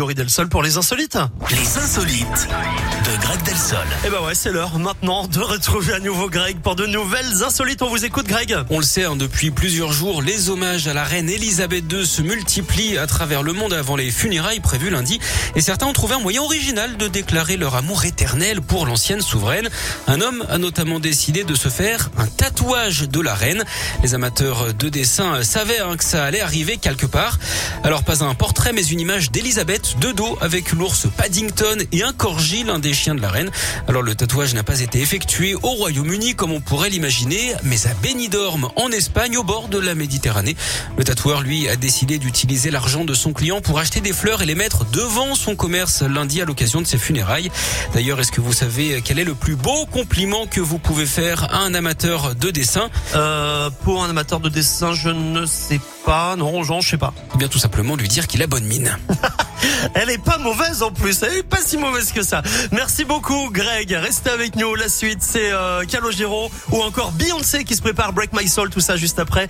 Grégory Delsol pour les insolites. Les insolites de Greg Delsol. Et ben ouais, c'est l'heure maintenant de retrouver à nouveau Greg pour de nouvelles insolites. On vous écoute Greg. On le sait, hein, depuis plusieurs jours, les hommages à la reine Elisabeth II se multiplient à travers le monde avant les funérailles prévues lundi. Et certains ont trouvé un moyen original de déclarer leur amour éternel pour l'ancienne souveraine. Un homme a notamment décidé de se faire un tatouage de la reine. Les amateurs de dessin savaient hein, que ça allait arriver quelque part. Alors pas un portrait, mais une image d'Elisabeth de dos avec l'ours Paddington et un corgi, l'un des chiens de la reine. Alors le tatouage n'a pas été effectué au Royaume-Uni comme on pourrait l'imaginer, mais à Benidorm en Espagne au bord de la Méditerranée. Le tatoueur lui a décidé d'utiliser l'argent de son client pour acheter des fleurs et les mettre devant son commerce lundi à l'occasion de ses funérailles. D'ailleurs, est-ce que vous savez quel est le plus beau compliment que vous pouvez faire à un amateur de dessin? Euh, pour un amateur de dessin, je ne sais pas. Non, Jean, je sais pas. Eh bien tout simplement lui dire qu'il a bonne mine. Elle est pas mauvaise en plus. Elle est pas si mauvaise que ça. Merci beaucoup, Greg. Restez avec nous. La suite, c'est euh, Calogero ou encore Beyoncé qui se prépare Break My Soul. Tout ça juste après.